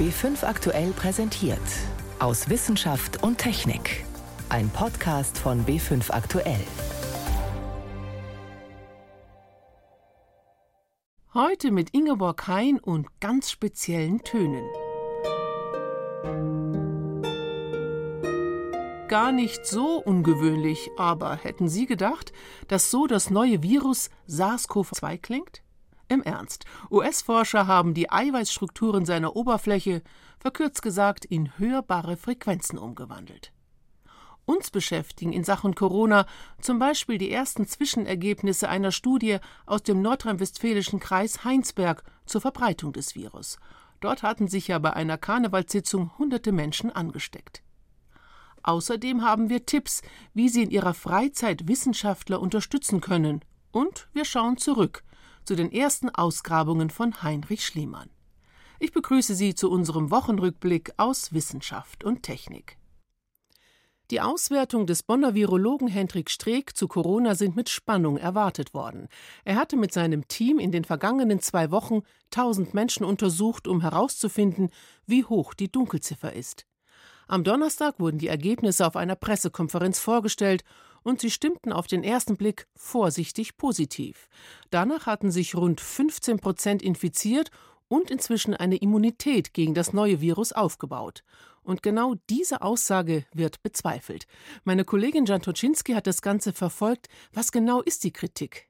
B5 aktuell präsentiert. Aus Wissenschaft und Technik. Ein Podcast von B5 aktuell. Heute mit Ingeborg Hein und ganz speziellen Tönen. Gar nicht so ungewöhnlich, aber hätten Sie gedacht, dass so das neue Virus SARS-CoV-2 klingt? Im Ernst. US-Forscher haben die Eiweißstrukturen seiner Oberfläche, verkürzt gesagt, in hörbare Frequenzen umgewandelt. Uns beschäftigen in Sachen Corona zum Beispiel die ersten Zwischenergebnisse einer Studie aus dem nordrhein-westfälischen Kreis Heinsberg zur Verbreitung des Virus. Dort hatten sich ja bei einer Karnevalssitzung hunderte Menschen angesteckt. Außerdem haben wir Tipps, wie Sie in Ihrer Freizeit Wissenschaftler unterstützen können. Und wir schauen zurück zu den ersten Ausgrabungen von Heinrich Schliemann. Ich begrüße Sie zu unserem Wochenrückblick aus Wissenschaft und Technik. Die Auswertung des Bonner Virologen Hendrik Streeck zu Corona sind mit Spannung erwartet worden. Er hatte mit seinem Team in den vergangenen zwei Wochen tausend Menschen untersucht, um herauszufinden, wie hoch die Dunkelziffer ist. Am Donnerstag wurden die Ergebnisse auf einer Pressekonferenz vorgestellt und sie stimmten auf den ersten Blick vorsichtig positiv. Danach hatten sich rund 15 Prozent infiziert und inzwischen eine Immunität gegen das neue Virus aufgebaut. Und genau diese Aussage wird bezweifelt. Meine Kollegin Jan Toczynski hat das Ganze verfolgt. Was genau ist die Kritik?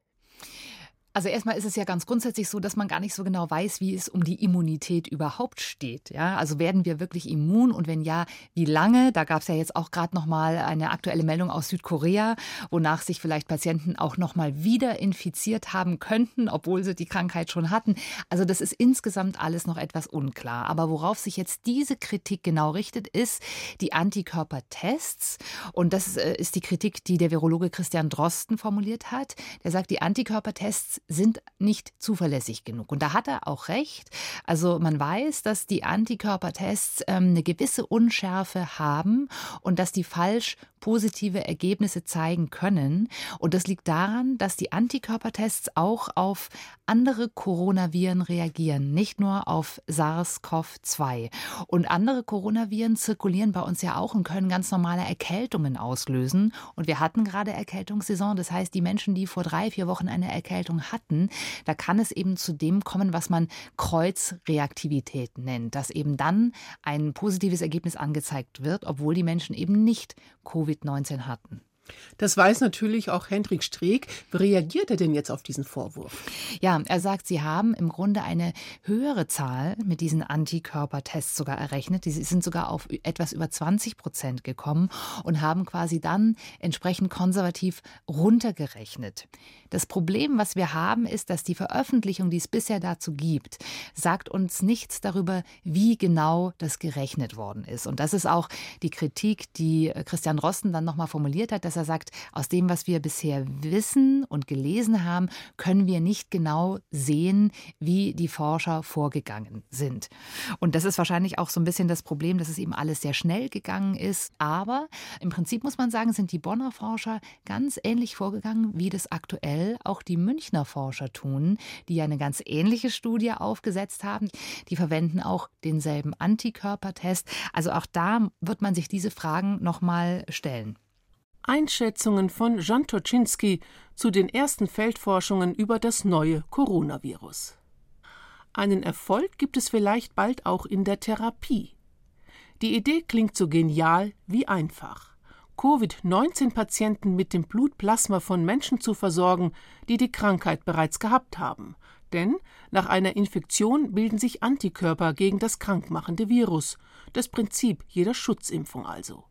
Also erstmal ist es ja ganz grundsätzlich so, dass man gar nicht so genau weiß, wie es um die Immunität überhaupt steht. Ja, also werden wir wirklich immun und wenn ja, wie lange? Da gab es ja jetzt auch gerade noch mal eine aktuelle Meldung aus Südkorea, wonach sich vielleicht Patienten auch noch mal wieder infiziert haben könnten, obwohl sie die Krankheit schon hatten. Also das ist insgesamt alles noch etwas unklar. Aber worauf sich jetzt diese Kritik genau richtet, ist die Antikörpertests und das äh, ist die Kritik, die der Virologe Christian Drosten formuliert hat. Der sagt, die Antikörpertests sind nicht zuverlässig genug. Und da hat er auch recht. Also man weiß, dass die Antikörpertests ähm, eine gewisse Unschärfe haben und dass die falsch positive Ergebnisse zeigen können. Und das liegt daran, dass die Antikörpertests auch auf andere Coronaviren reagieren, nicht nur auf SARS-CoV-2. Und andere Coronaviren zirkulieren bei uns ja auch und können ganz normale Erkältungen auslösen. Und wir hatten gerade Erkältungssaison. Das heißt, die Menschen, die vor drei, vier Wochen eine Erkältung hatten, da kann es eben zu dem kommen, was man Kreuzreaktivität nennt, dass eben dann ein positives Ergebnis angezeigt wird, obwohl die Menschen eben nicht Covid-19 hatten. Das weiß natürlich auch Hendrik Streeck. Wie reagiert er denn jetzt auf diesen Vorwurf? Ja, er sagt, sie haben im Grunde eine höhere Zahl mit diesen Antikörpertests sogar errechnet. Die sind sogar auf etwas über 20 Prozent gekommen und haben quasi dann entsprechend konservativ runtergerechnet. Das Problem, was wir haben, ist, dass die Veröffentlichung, die es bisher dazu gibt, sagt uns nichts darüber, wie genau das gerechnet worden ist. Und das ist auch die Kritik, die Christian Rosten dann nochmal formuliert hat, dass er sagt, aus dem, was wir bisher wissen und gelesen haben, können wir nicht genau sehen, wie die Forscher vorgegangen sind. Und das ist wahrscheinlich auch so ein bisschen das Problem, dass es eben alles sehr schnell gegangen ist. Aber im Prinzip muss man sagen, sind die Bonner Forscher ganz ähnlich vorgegangen, wie das aktuell auch die Münchner Forscher tun, die ja eine ganz ähnliche Studie aufgesetzt haben. Die verwenden auch denselben Antikörpertest. Also auch da wird man sich diese Fragen nochmal stellen. Einschätzungen von Jan Toczynski zu den ersten Feldforschungen über das neue Coronavirus. Einen Erfolg gibt es vielleicht bald auch in der Therapie. Die Idee klingt so genial wie einfach. Covid-19-Patienten mit dem Blutplasma von Menschen zu versorgen, die die Krankheit bereits gehabt haben. Denn nach einer Infektion bilden sich Antikörper gegen das krankmachende Virus. Das Prinzip jeder Schutzimpfung also.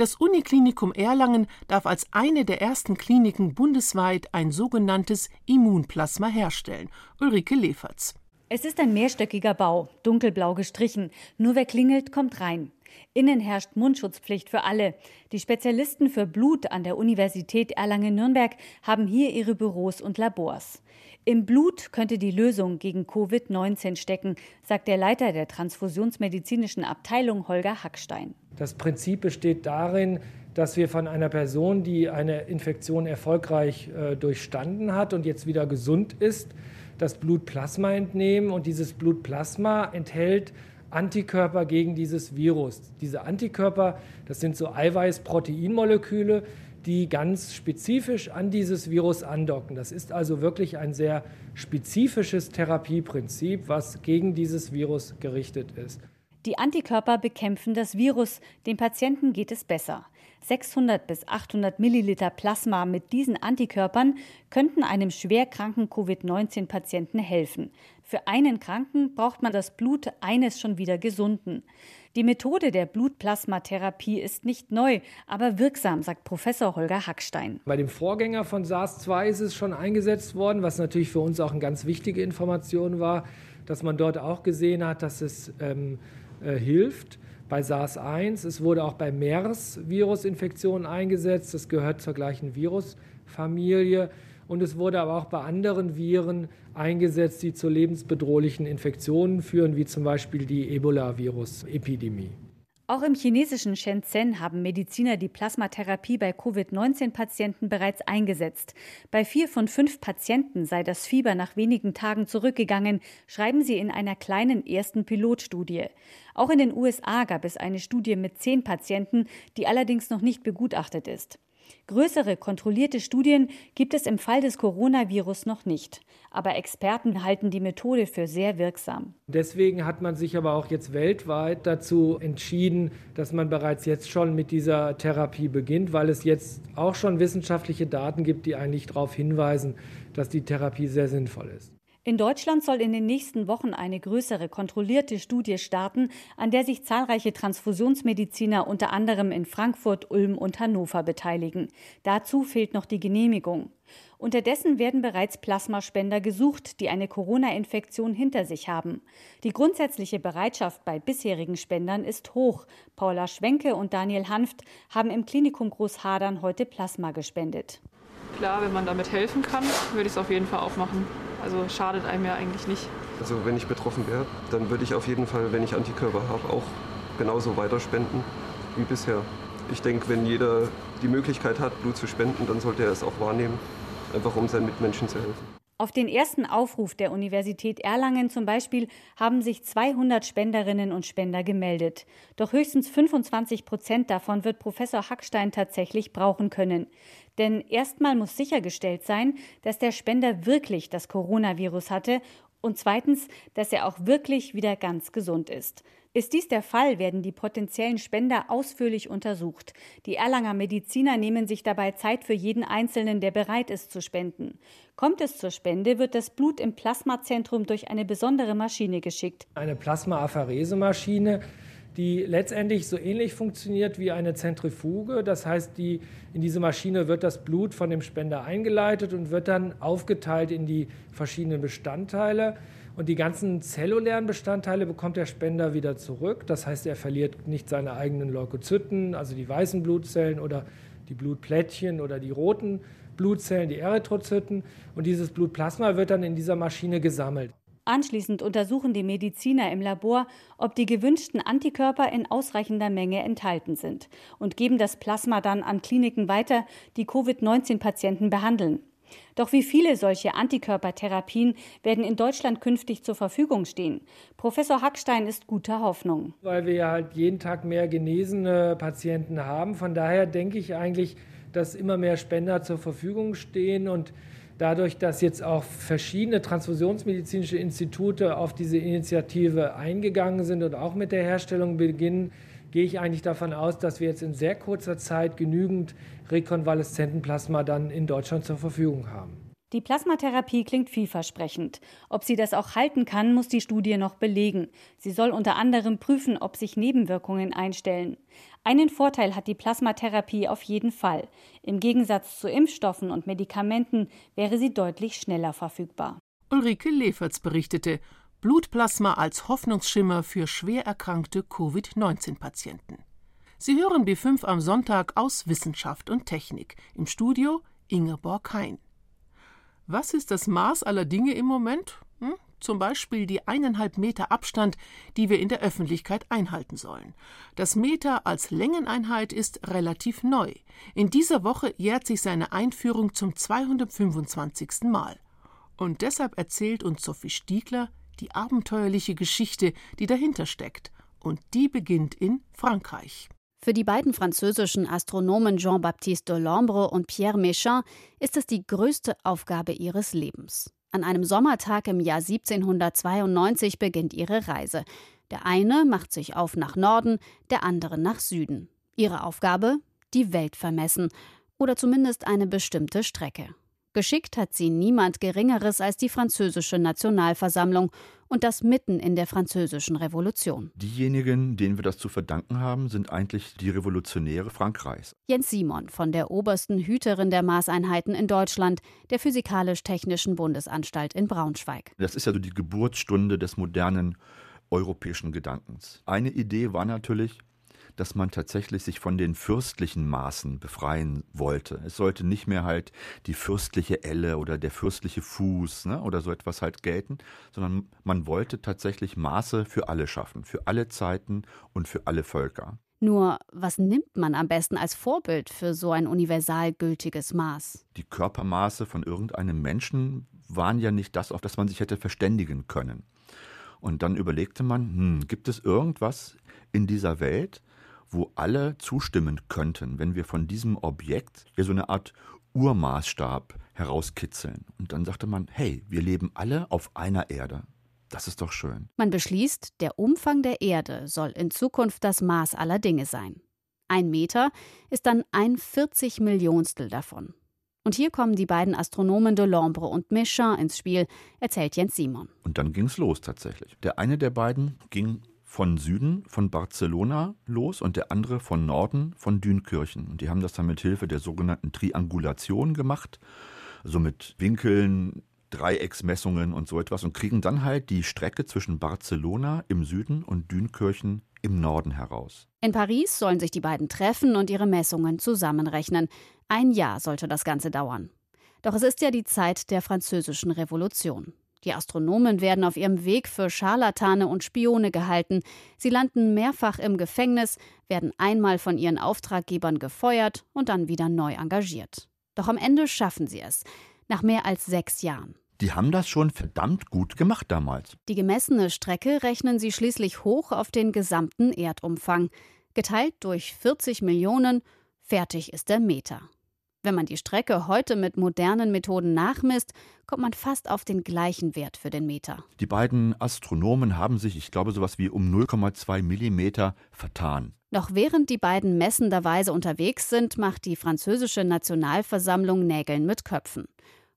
Das Uniklinikum Erlangen darf als eine der ersten Kliniken bundesweit ein sogenanntes Immunplasma herstellen. Ulrike Leferz. Es ist ein mehrstöckiger Bau, dunkelblau gestrichen. Nur wer klingelt, kommt rein. Innen herrscht Mundschutzpflicht für alle. Die Spezialisten für Blut an der Universität Erlangen-Nürnberg haben hier ihre Büros und Labors. Im Blut könnte die Lösung gegen Covid-19 stecken, sagt der Leiter der transfusionsmedizinischen Abteilung Holger Hackstein. Das Prinzip besteht darin, dass wir von einer Person, die eine Infektion erfolgreich äh, durchstanden hat und jetzt wieder gesund ist, das Blutplasma entnehmen und dieses Blutplasma enthält Antikörper gegen dieses Virus. Diese Antikörper, das sind so Eiweiß-Proteinmoleküle, die ganz spezifisch an dieses Virus andocken. Das ist also wirklich ein sehr spezifisches Therapieprinzip, was gegen dieses Virus gerichtet ist. Die Antikörper bekämpfen das Virus, dem Patienten geht es besser. 600 bis 800 Milliliter Plasma mit diesen Antikörpern könnten einem schwerkranken Covid-19-Patienten helfen. Für einen Kranken braucht man das Blut eines schon wieder Gesunden. Die Methode der Blutplasmatherapie ist nicht neu, aber wirksam, sagt Professor Holger Hackstein. Bei dem Vorgänger von SARS-2 ist es schon eingesetzt worden, was natürlich für uns auch eine ganz wichtige Information war, dass man dort auch gesehen hat, dass es ähm, äh, hilft bei SARS-1. Es wurde auch bei MERS-Virusinfektionen eingesetzt. Das gehört zur gleichen Virusfamilie. Und es wurde aber auch bei anderen Viren eingesetzt, die zu lebensbedrohlichen Infektionen führen, wie zum Beispiel die Ebola-Virus-Epidemie. Auch im chinesischen Shenzhen haben Mediziner die Plasmatherapie bei Covid-19-Patienten bereits eingesetzt. Bei vier von fünf Patienten sei das Fieber nach wenigen Tagen zurückgegangen, schreiben sie in einer kleinen ersten Pilotstudie. Auch in den USA gab es eine Studie mit zehn Patienten, die allerdings noch nicht begutachtet ist. Größere kontrollierte Studien gibt es im Fall des Coronavirus noch nicht. Aber Experten halten die Methode für sehr wirksam. Deswegen hat man sich aber auch jetzt weltweit dazu entschieden, dass man bereits jetzt schon mit dieser Therapie beginnt, weil es jetzt auch schon wissenschaftliche Daten gibt, die eigentlich darauf hinweisen, dass die Therapie sehr sinnvoll ist. In Deutschland soll in den nächsten Wochen eine größere kontrollierte Studie starten, an der sich zahlreiche Transfusionsmediziner unter anderem in Frankfurt, Ulm und Hannover beteiligen. Dazu fehlt noch die Genehmigung. Unterdessen werden bereits Plasmaspender gesucht, die eine Corona-Infektion hinter sich haben. Die grundsätzliche Bereitschaft bei bisherigen Spendern ist hoch. Paula Schwenke und Daniel Hanft haben im Klinikum Großhadern heute Plasma gespendet. Klar, wenn man damit helfen kann, würde ich es auf jeden Fall auch machen. Also schadet einem ja eigentlich nicht. Also wenn ich betroffen wäre, dann würde ich auf jeden Fall, wenn ich Antikörper habe, auch genauso weiterspenden wie bisher. Ich denke, wenn jeder die Möglichkeit hat, Blut zu spenden, dann sollte er es auch wahrnehmen, einfach um seinen Mitmenschen zu helfen. Auf den ersten Aufruf der Universität Erlangen zum Beispiel haben sich 200 Spenderinnen und Spender gemeldet. Doch höchstens 25 Prozent davon wird Professor Hackstein tatsächlich brauchen können. Denn erstmal muss sichergestellt sein, dass der Spender wirklich das Coronavirus hatte und zweitens, dass er auch wirklich wieder ganz gesund ist. Ist dies der Fall, werden die potenziellen Spender ausführlich untersucht. Die Erlanger Mediziner nehmen sich dabei Zeit für jeden Einzelnen, der bereit ist zu spenden. Kommt es zur Spende, wird das Blut im Plasmazentrum durch eine besondere Maschine geschickt. Eine Plasmaapherese-Maschine die letztendlich so ähnlich funktioniert wie eine Zentrifuge. Das heißt, die, in diese Maschine wird das Blut von dem Spender eingeleitet und wird dann aufgeteilt in die verschiedenen Bestandteile. Und die ganzen zellulären Bestandteile bekommt der Spender wieder zurück. Das heißt, er verliert nicht seine eigenen Leukozyten, also die weißen Blutzellen oder die Blutplättchen oder die roten Blutzellen, die Erythrozyten. Und dieses Blutplasma wird dann in dieser Maschine gesammelt. Anschließend untersuchen die Mediziner im Labor, ob die gewünschten Antikörper in ausreichender Menge enthalten sind und geben das Plasma dann an Kliniken weiter, die Covid-19-Patienten behandeln. Doch wie viele solche Antikörpertherapien werden in Deutschland künftig zur Verfügung stehen? Professor Hackstein ist guter Hoffnung. Weil wir ja halt jeden Tag mehr genesene Patienten haben. Von daher denke ich eigentlich, dass immer mehr Spender zur Verfügung stehen und Dadurch, dass jetzt auch verschiedene transfusionsmedizinische Institute auf diese Initiative eingegangen sind und auch mit der Herstellung beginnen, gehe ich eigentlich davon aus, dass wir jetzt in sehr kurzer Zeit genügend Rekonvaleszentenplasma dann in Deutschland zur Verfügung haben. Die Plasmatherapie klingt vielversprechend. Ob sie das auch halten kann, muss die Studie noch belegen. Sie soll unter anderem prüfen, ob sich Nebenwirkungen einstellen. Einen Vorteil hat die Plasmatherapie auf jeden Fall. Im Gegensatz zu Impfstoffen und Medikamenten wäre sie deutlich schneller verfügbar. Ulrike Leferz berichtete, Blutplasma als Hoffnungsschimmer für schwer erkrankte Covid-19-Patienten. Sie hören B5 am Sonntag aus Wissenschaft und Technik. Im Studio Ingeborg Hein. Was ist das Maß aller Dinge im Moment? Hm? Zum Beispiel die eineinhalb Meter Abstand, die wir in der Öffentlichkeit einhalten sollen. Das Meter als Längeneinheit ist relativ neu. In dieser Woche jährt sich seine Einführung zum 225. Mal. Und deshalb erzählt uns Sophie Stiegler die abenteuerliche Geschichte, die dahinter steckt. Und die beginnt in Frankreich. Für die beiden französischen Astronomen Jean-Baptiste Delambre und Pierre Méchain ist es die größte Aufgabe ihres Lebens. An einem Sommertag im Jahr 1792 beginnt ihre Reise. Der eine macht sich auf nach Norden, der andere nach Süden. Ihre Aufgabe? Die Welt vermessen oder zumindest eine bestimmte Strecke. Geschickt hat sie niemand Geringeres als die französische Nationalversammlung und das mitten in der französischen Revolution. Diejenigen, denen wir das zu verdanken haben, sind eigentlich die Revolutionäre Frankreichs. Jens Simon von der obersten Hüterin der Maßeinheiten in Deutschland, der Physikalisch-Technischen Bundesanstalt in Braunschweig. Das ist ja so die Geburtsstunde des modernen europäischen Gedankens. Eine Idee war natürlich, dass man tatsächlich sich von den fürstlichen Maßen befreien wollte. Es sollte nicht mehr halt die fürstliche Elle oder der fürstliche Fuß ne, oder so etwas halt gelten, sondern man wollte tatsächlich Maße für alle schaffen, für alle Zeiten und für alle Völker. Nur, was nimmt man am besten als Vorbild für so ein universal gültiges Maß? Die Körpermaße von irgendeinem Menschen waren ja nicht das, auf das man sich hätte verständigen können. Und dann überlegte man, hm, gibt es irgendwas in dieser Welt, wo alle zustimmen könnten, wenn wir von diesem Objekt ja so eine Art Urmaßstab herauskitzeln. Und dann sagte man, hey, wir leben alle auf einer Erde. Das ist doch schön. Man beschließt, der Umfang der Erde soll in Zukunft das Maß aller Dinge sein. Ein Meter ist dann ein 40 Millionstel davon. Und hier kommen die beiden Astronomen Delambre und Méchain ins Spiel, erzählt Jens Simon. Und dann ging es los tatsächlich. Der eine der beiden ging von Süden, von Barcelona los und der andere von Norden, von Dünkirchen. Und die haben das dann mit Hilfe der sogenannten Triangulation gemacht, also mit Winkeln, Dreiecksmessungen und so etwas und kriegen dann halt die Strecke zwischen Barcelona im Süden und Dünkirchen im Norden heraus. In Paris sollen sich die beiden treffen und ihre Messungen zusammenrechnen. Ein Jahr sollte das Ganze dauern. Doch es ist ja die Zeit der Französischen Revolution. Die Astronomen werden auf ihrem Weg für Scharlatane und Spione gehalten. Sie landen mehrfach im Gefängnis, werden einmal von ihren Auftraggebern gefeuert und dann wieder neu engagiert. Doch am Ende schaffen sie es. Nach mehr als sechs Jahren. Die haben das schon verdammt gut gemacht damals. Die gemessene Strecke rechnen sie schließlich hoch auf den gesamten Erdumfang. Geteilt durch 40 Millionen, fertig ist der Meter. Wenn man die Strecke heute mit modernen Methoden nachmisst, kommt man fast auf den gleichen Wert für den Meter. Die beiden Astronomen haben sich, ich glaube, sowas wie um 0,2 Millimeter vertan. Noch während die beiden messenderweise unterwegs sind, macht die französische Nationalversammlung Nägeln mit Köpfen.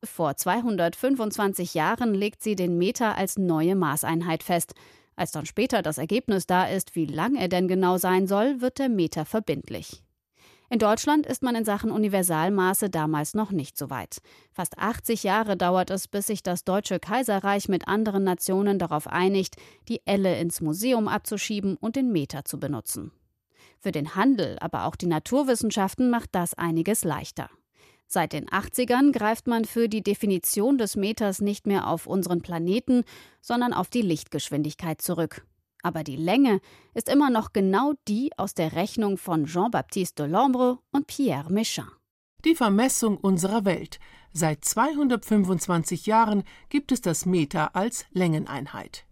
Vor 225 Jahren legt sie den Meter als neue Maßeinheit fest. Als dann später das Ergebnis da ist, wie lang er denn genau sein soll, wird der Meter verbindlich. In Deutschland ist man in Sachen Universalmaße damals noch nicht so weit. Fast 80 Jahre dauert es, bis sich das Deutsche Kaiserreich mit anderen Nationen darauf einigt, die Elle ins Museum abzuschieben und den Meter zu benutzen. Für den Handel, aber auch die Naturwissenschaften macht das einiges leichter. Seit den 80ern greift man für die Definition des Meters nicht mehr auf unseren Planeten, sondern auf die Lichtgeschwindigkeit zurück. Aber die Länge ist immer noch genau die aus der Rechnung von Jean-Baptiste Delambre und Pierre Méchain. Die Vermessung unserer Welt. Seit 225 Jahren gibt es das Meter als Längeneinheit.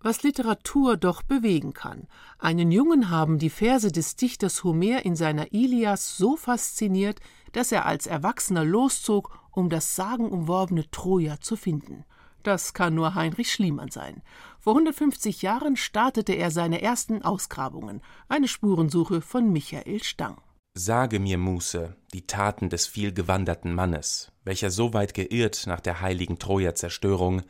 Was Literatur doch bewegen kann. Einen Jungen haben die Verse des Dichters Homer in seiner Ilias so fasziniert, dass er als Erwachsener loszog, um das sagenumworbene Troja zu finden. Das kann nur Heinrich Schliemann sein. Vor 150 Jahren startete er seine ersten Ausgrabungen, eine Spurensuche von Michael Stang. Sage mir, Muße, die Taten des vielgewanderten Mannes, welcher so weit geirrt nach der heiligen Troja-Zerstörung,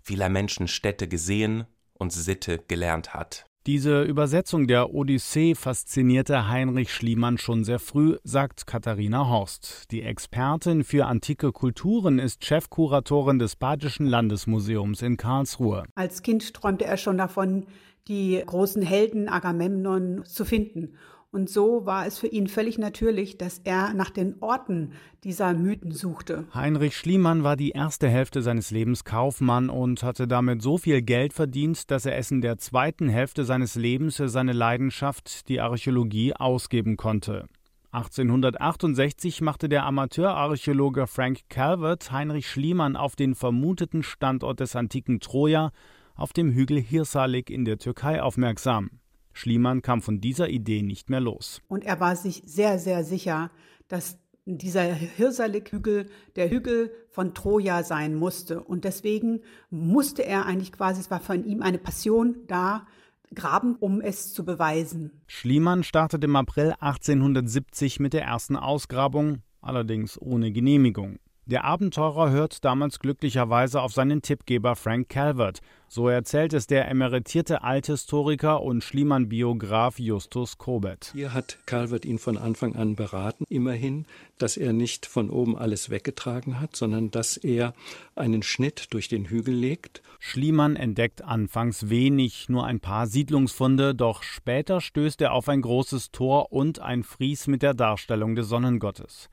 vieler Menschen Städte gesehen und Sitte gelernt hat. Diese Übersetzung der Odyssee faszinierte Heinrich Schliemann schon sehr früh, sagt Katharina Horst. Die Expertin für antike Kulturen ist Chefkuratorin des Badischen Landesmuseums in Karlsruhe. Als Kind träumte er schon davon, die großen Helden Agamemnon zu finden. Und so war es für ihn völlig natürlich, dass er nach den Orten dieser Mythen suchte. Heinrich Schliemann war die erste Hälfte seines Lebens Kaufmann und hatte damit so viel Geld verdient, dass er es in der zweiten Hälfte seines Lebens für seine Leidenschaft, die Archäologie, ausgeben konnte. 1868 machte der Amateurarchäologe Frank Calvert Heinrich Schliemann auf den vermuteten Standort des antiken Troja auf dem Hügel Hirsalik in der Türkei aufmerksam. Schliemann kam von dieser Idee nicht mehr los. Und er war sich sehr, sehr sicher, dass dieser Hirsalik-Hügel der Hügel von Troja sein musste. Und deswegen musste er eigentlich quasi, es war von ihm eine Passion da, graben, um es zu beweisen. Schliemann startete im April 1870 mit der ersten Ausgrabung, allerdings ohne Genehmigung. Der Abenteurer hört damals glücklicherweise auf seinen Tippgeber Frank Calvert. So erzählt es der emeritierte Althistoriker und Schliemann-Biograf Justus Kobet. Hier hat Calvert ihn von Anfang an beraten, immerhin, dass er nicht von oben alles weggetragen hat, sondern dass er einen Schnitt durch den Hügel legt. Schliemann entdeckt anfangs wenig, nur ein paar Siedlungsfunde, doch später stößt er auf ein großes Tor und ein Fries mit der Darstellung des Sonnengottes.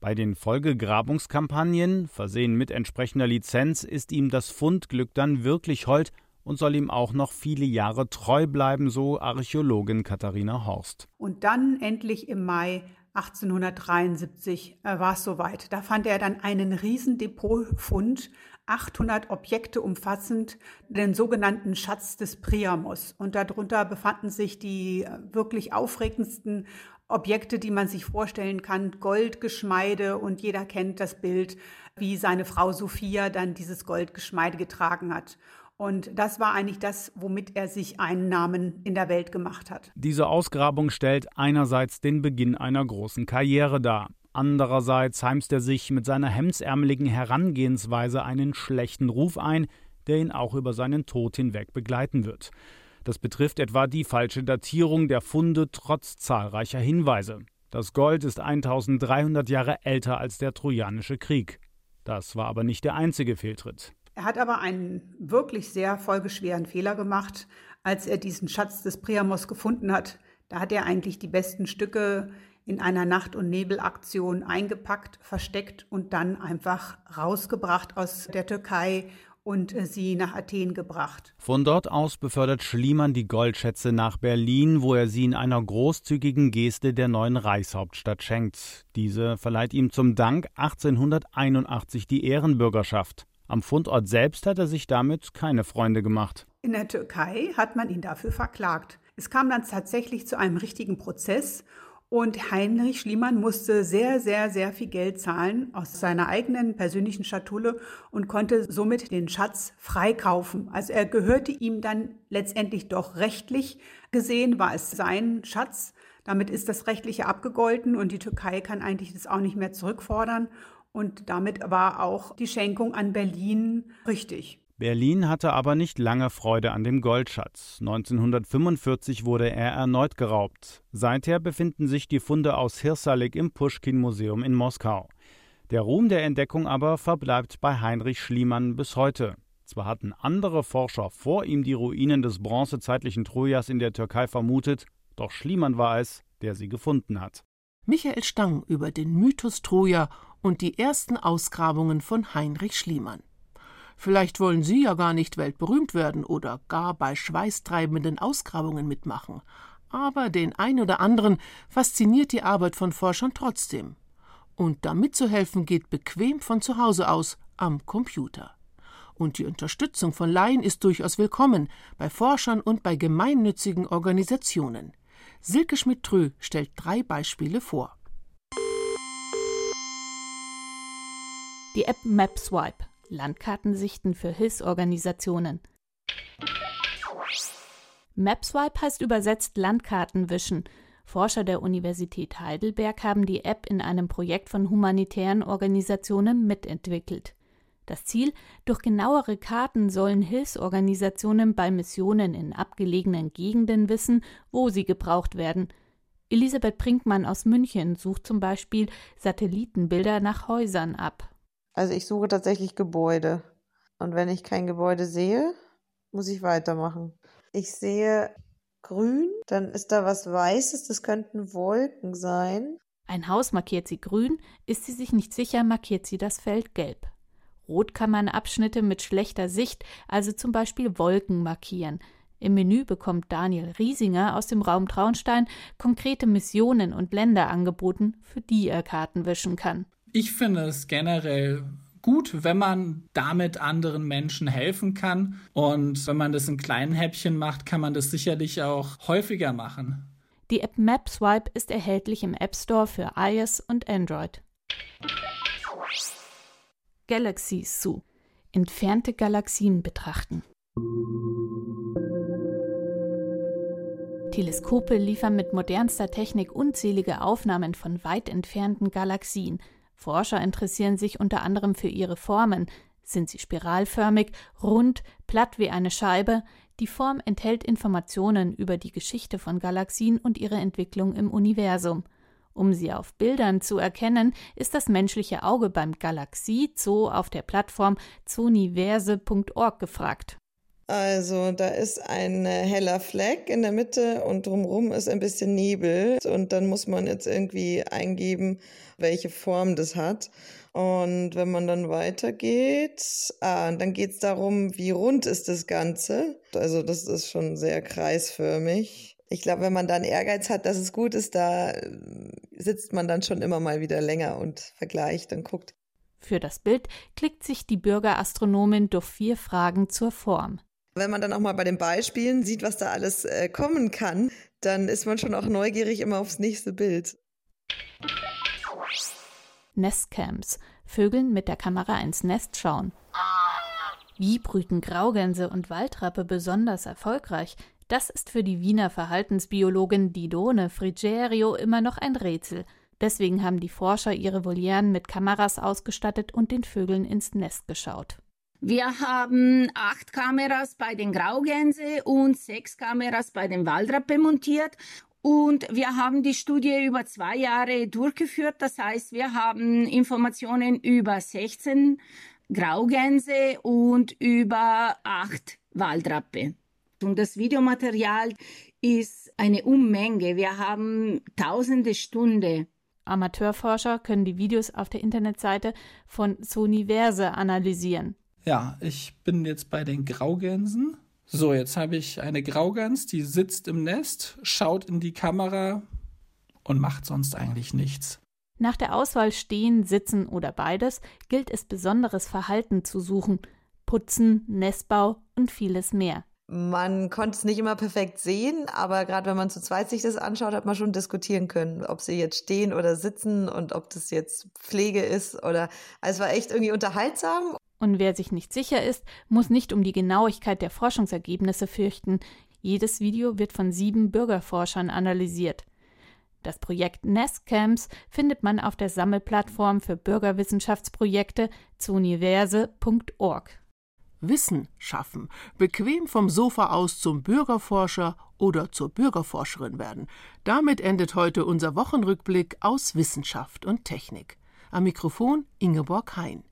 Bei den Folgegrabungskampagnen, versehen mit entsprechender Lizenz, ist ihm das Fundglück dann wirklich hold und soll ihm auch noch viele Jahre treu bleiben, so Archäologin Katharina Horst. Und dann endlich im Mai 1873 äh, war es soweit. Da fand er dann einen riesen Depotfund, 800 Objekte umfassend, den sogenannten Schatz des Priamos. Und darunter befanden sich die äh, wirklich aufregendsten Objekte, die man sich vorstellen kann, Goldgeschmeide und jeder kennt das Bild, wie seine Frau Sophia dann dieses Goldgeschmeide getragen hat. Und das war eigentlich das, womit er sich einen Namen in der Welt gemacht hat. Diese Ausgrabung stellt einerseits den Beginn einer großen Karriere dar. Andererseits heimst er sich mit seiner hemdsärmeligen Herangehensweise einen schlechten Ruf ein, der ihn auch über seinen Tod hinweg begleiten wird. Das betrifft etwa die falsche Datierung der Funde trotz zahlreicher Hinweise. Das Gold ist 1300 Jahre älter als der Trojanische Krieg. Das war aber nicht der einzige Fehltritt. Er hat aber einen wirklich sehr folgeschweren Fehler gemacht, als er diesen Schatz des Priamos gefunden hat. Da hat er eigentlich die besten Stücke in einer Nacht- und Nebelaktion eingepackt, versteckt und dann einfach rausgebracht aus der Türkei und äh, sie nach Athen gebracht. Von dort aus befördert Schliemann die Goldschätze nach Berlin, wo er sie in einer großzügigen Geste der neuen Reichshauptstadt schenkt. Diese verleiht ihm zum Dank 1881 die Ehrenbürgerschaft. Am Fundort selbst hat er sich damit keine Freunde gemacht. In der Türkei hat man ihn dafür verklagt. Es kam dann tatsächlich zu einem richtigen Prozess und Heinrich Schliemann musste sehr, sehr, sehr viel Geld zahlen aus seiner eigenen persönlichen Schatulle und konnte somit den Schatz freikaufen. Also er gehörte ihm dann letztendlich doch rechtlich gesehen, war es sein Schatz. Damit ist das Rechtliche abgegolten und die Türkei kann eigentlich das auch nicht mehr zurückfordern. Und damit war auch die Schenkung an Berlin richtig. Berlin hatte aber nicht lange Freude an dem Goldschatz. 1945 wurde er erneut geraubt. Seither befinden sich die Funde aus Hirsalik im Puschkin-Museum in Moskau. Der Ruhm der Entdeckung aber verbleibt bei Heinrich Schliemann bis heute. Zwar hatten andere Forscher vor ihm die Ruinen des bronzezeitlichen Trojas in der Türkei vermutet, doch Schliemann war es, der sie gefunden hat. Michael Stang über den Mythos Troja und die ersten Ausgrabungen von Heinrich Schliemann. Vielleicht wollen Sie ja gar nicht weltberühmt werden oder gar bei schweißtreibenden Ausgrabungen mitmachen. Aber den ein oder anderen fasziniert die Arbeit von Forschern trotzdem. Und da mitzuhelfen geht bequem von zu Hause aus am Computer. Und die Unterstützung von Laien ist durchaus willkommen bei Forschern und bei gemeinnützigen Organisationen. Silke Schmidt-Trö stellt drei Beispiele vor. Die App MapSwipe Landkartensichten für Hilfsorganisationen. MapSwipe heißt übersetzt Landkartenwischen. Forscher der Universität Heidelberg haben die App in einem Projekt von humanitären Organisationen mitentwickelt. Das Ziel, durch genauere Karten sollen Hilfsorganisationen bei Missionen in abgelegenen Gegenden wissen, wo sie gebraucht werden. Elisabeth Brinkmann aus München sucht zum Beispiel Satellitenbilder nach Häusern ab. Also ich suche tatsächlich Gebäude. Und wenn ich kein Gebäude sehe, muss ich weitermachen. Ich sehe grün, dann ist da was Weißes, das könnten Wolken sein. Ein Haus markiert sie grün, ist sie sich nicht sicher, markiert sie das Feld gelb. Rot kann man Abschnitte mit schlechter Sicht, also zum Beispiel Wolken, markieren. Im Menü bekommt Daniel Riesinger aus dem Raum Traunstein konkrete Missionen und Länder angeboten, für die er Karten wischen kann. Ich finde es generell gut, wenn man damit anderen Menschen helfen kann. Und wenn man das in kleinen Häppchen macht, kann man das sicherlich auch häufiger machen. Die App MapSwipe ist erhältlich im App Store für iOS und Android. Galaxy Zoo. Entfernte Galaxien betrachten. Teleskope liefern mit modernster Technik unzählige Aufnahmen von weit entfernten Galaxien. Forscher interessieren sich unter anderem für ihre Formen. Sind sie spiralförmig, rund, platt wie eine Scheibe? Die Form enthält Informationen über die Geschichte von Galaxien und ihre Entwicklung im Universum. Um sie auf Bildern zu erkennen, ist das menschliche Auge beim Galaxie Zoo auf der Plattform zooniverse.org gefragt. Also da ist ein heller Fleck in der Mitte und drumherum ist ein bisschen Nebel und dann muss man jetzt irgendwie eingeben, welche Form das hat. Und wenn man dann weitergeht, ah, dann geht es darum, wie rund ist das Ganze. Also das ist schon sehr kreisförmig. Ich glaube, wenn man dann Ehrgeiz hat, dass es gut ist, da äh, sitzt man dann schon immer mal wieder länger und vergleicht und guckt. Für das Bild klickt sich die Bürgerastronomin durch vier Fragen zur Form. Wenn man dann auch mal bei den Beispielen sieht, was da alles äh, kommen kann, dann ist man schon auch neugierig immer aufs nächste Bild. Nestcams. Vögeln mit der Kamera ins Nest schauen. Wie brüten Graugänse und Waldrappe besonders erfolgreich? Das ist für die Wiener Verhaltensbiologin Didone Frigerio immer noch ein Rätsel. Deswegen haben die Forscher ihre Volieren mit Kameras ausgestattet und den Vögeln ins Nest geschaut. Wir haben acht Kameras bei den Graugänse und sechs Kameras bei den Waldrappe montiert. Und wir haben die Studie über zwei Jahre durchgeführt. Das heißt, wir haben Informationen über 16 Graugänse und über acht Waldrappe. Und das Videomaterial ist eine Unmenge. Wir haben tausende Stunden. Amateurforscher können die Videos auf der Internetseite von Soniverse analysieren. Ja, ich bin jetzt bei den Graugänsen. So, jetzt habe ich eine Graugans, die sitzt im Nest, schaut in die Kamera und macht sonst eigentlich nichts. Nach der Auswahl stehen, sitzen oder beides gilt es besonderes Verhalten zu suchen. Putzen, Nestbau und vieles mehr. Man konnte es nicht immer perfekt sehen, aber gerade wenn man zu zweit sich das anschaut, hat man schon diskutieren können, ob sie jetzt stehen oder sitzen und ob das jetzt Pflege ist oder. Also es war echt irgendwie unterhaltsam. Und wer sich nicht sicher ist, muss nicht um die Genauigkeit der Forschungsergebnisse fürchten. Jedes Video wird von sieben Bürgerforschern analysiert. Das Projekt Nestcamps findet man auf der Sammelplattform für Bürgerwissenschaftsprojekte zu universe.org. Wissen schaffen, bequem vom Sofa aus zum Bürgerforscher oder zur Bürgerforscherin werden. Damit endet heute unser Wochenrückblick aus Wissenschaft und Technik. Am Mikrofon Ingeborg Hein.